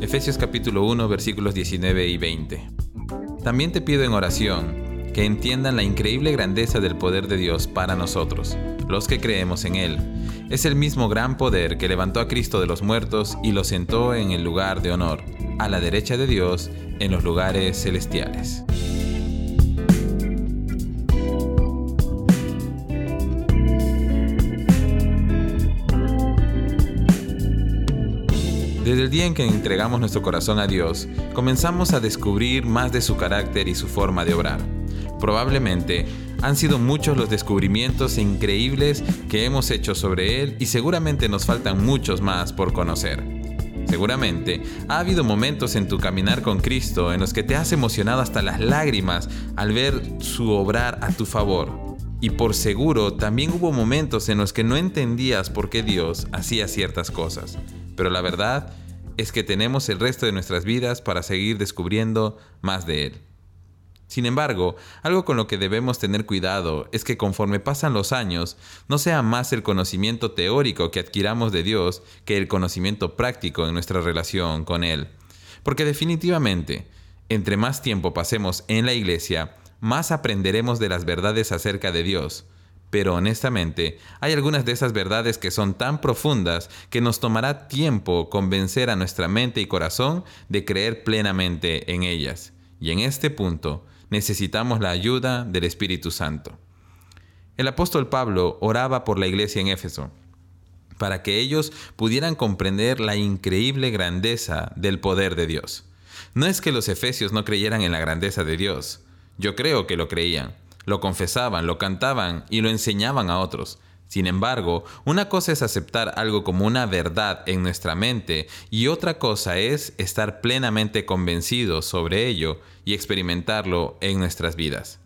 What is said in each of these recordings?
Efesios capítulo 1 versículos 19 y 20. También te pido en oración que entiendan la increíble grandeza del poder de Dios para nosotros, los que creemos en Él. Es el mismo gran poder que levantó a Cristo de los muertos y lo sentó en el lugar de honor, a la derecha de Dios, en los lugares celestiales. Desde el día en que entregamos nuestro corazón a Dios, comenzamos a descubrir más de su carácter y su forma de obrar. Probablemente han sido muchos los descubrimientos increíbles que hemos hecho sobre Él y seguramente nos faltan muchos más por conocer. Seguramente ha habido momentos en tu caminar con Cristo en los que te has emocionado hasta las lágrimas al ver su obrar a tu favor. Y por seguro también hubo momentos en los que no entendías por qué Dios hacía ciertas cosas. Pero la verdad es que tenemos el resto de nuestras vidas para seguir descubriendo más de Él. Sin embargo, algo con lo que debemos tener cuidado es que conforme pasan los años, no sea más el conocimiento teórico que adquiramos de Dios que el conocimiento práctico en nuestra relación con Él. Porque definitivamente, entre más tiempo pasemos en la iglesia, más aprenderemos de las verdades acerca de Dios, pero honestamente, hay algunas de esas verdades que son tan profundas que nos tomará tiempo convencer a nuestra mente y corazón de creer plenamente en ellas. Y en este punto necesitamos la ayuda del Espíritu Santo. El apóstol Pablo oraba por la iglesia en Éfeso para que ellos pudieran comprender la increíble grandeza del poder de Dios. No es que los efesios no creyeran en la grandeza de Dios, yo creo que lo creían, lo confesaban, lo cantaban y lo enseñaban a otros. Sin embargo, una cosa es aceptar algo como una verdad en nuestra mente y otra cosa es estar plenamente convencidos sobre ello y experimentarlo en nuestras vidas.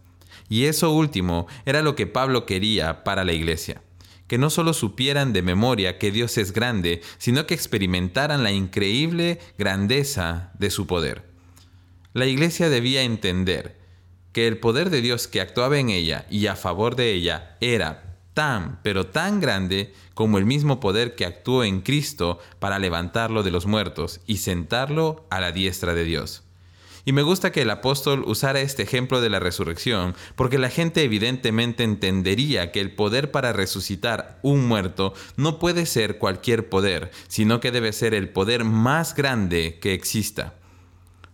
Y eso último era lo que Pablo quería para la iglesia, que no solo supieran de memoria que Dios es grande, sino que experimentaran la increíble grandeza de su poder. La iglesia debía entender que el poder de Dios que actuaba en ella y a favor de ella era tan, pero tan grande como el mismo poder que actuó en Cristo para levantarlo de los muertos y sentarlo a la diestra de Dios. Y me gusta que el apóstol usara este ejemplo de la resurrección, porque la gente evidentemente entendería que el poder para resucitar un muerto no puede ser cualquier poder, sino que debe ser el poder más grande que exista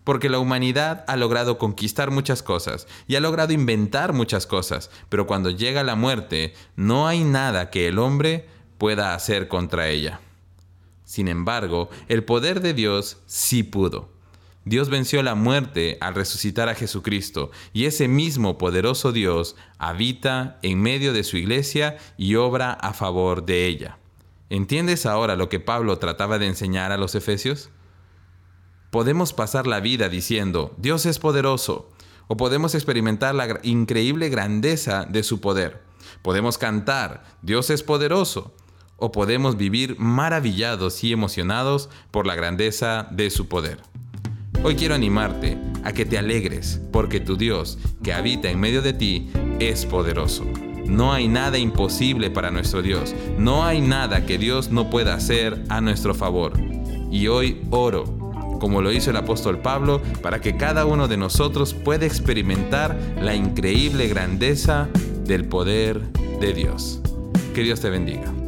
porque la humanidad ha logrado conquistar muchas cosas y ha logrado inventar muchas cosas, pero cuando llega la muerte no hay nada que el hombre pueda hacer contra ella. Sin embargo, el poder de Dios sí pudo. Dios venció la muerte al resucitar a Jesucristo y ese mismo poderoso Dios habita en medio de su iglesia y obra a favor de ella. ¿Entiendes ahora lo que Pablo trataba de enseñar a los efesios? Podemos pasar la vida diciendo, Dios es poderoso, o podemos experimentar la increíble grandeza de su poder. Podemos cantar, Dios es poderoso, o podemos vivir maravillados y emocionados por la grandeza de su poder. Hoy quiero animarte a que te alegres, porque tu Dios, que habita en medio de ti, es poderoso. No hay nada imposible para nuestro Dios, no hay nada que Dios no pueda hacer a nuestro favor. Y hoy oro como lo hizo el apóstol Pablo, para que cada uno de nosotros pueda experimentar la increíble grandeza del poder de Dios. Que Dios te bendiga.